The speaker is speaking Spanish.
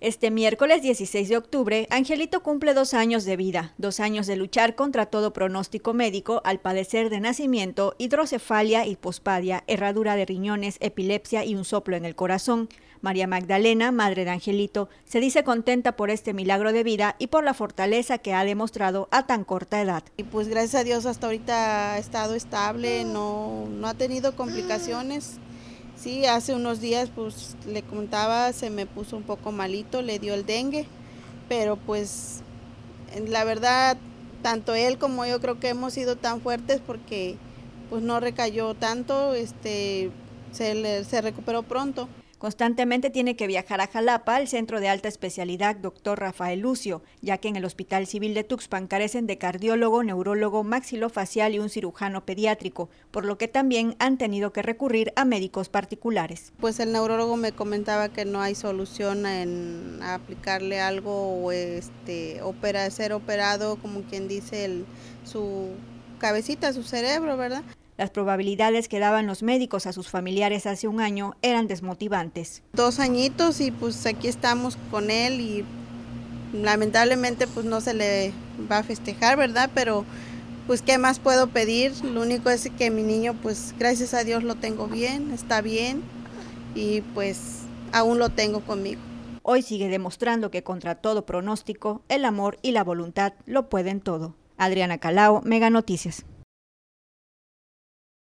Este miércoles 16 de octubre, Angelito cumple dos años de vida, dos años de luchar contra todo pronóstico médico al padecer de nacimiento, hidrocefalia, hipospadia, herradura de riñones, epilepsia y un soplo en el corazón. María Magdalena, madre de Angelito, se dice contenta por este milagro de vida y por la fortaleza que ha demostrado a tan corta edad. Y pues gracias a Dios hasta ahorita ha estado estable, no, no ha tenido complicaciones Sí, hace unos días, pues le contaba, se me puso un poco malito, le dio el dengue, pero pues la verdad, tanto él como yo creo que hemos sido tan fuertes porque pues no recayó tanto, este, se, se recuperó pronto. Constantemente tiene que viajar a Jalapa, al centro de alta especialidad Dr. Rafael Lucio, ya que en el Hospital Civil de Tuxpan carecen de cardiólogo, neurólogo, maxilofacial y un cirujano pediátrico, por lo que también han tenido que recurrir a médicos particulares. Pues el neurólogo me comentaba que no hay solución en aplicarle algo o este, opera, ser operado, como quien dice, su cabecita, su cerebro, ¿verdad? Las probabilidades que daban los médicos a sus familiares hace un año eran desmotivantes. Dos añitos y pues aquí estamos con él y lamentablemente pues no se le va a festejar, ¿verdad? Pero pues qué más puedo pedir, lo único es que mi niño pues gracias a Dios lo tengo bien, está bien y pues aún lo tengo conmigo. Hoy sigue demostrando que contra todo pronóstico, el amor y la voluntad lo pueden todo. Adriana Calao, Mega Noticias.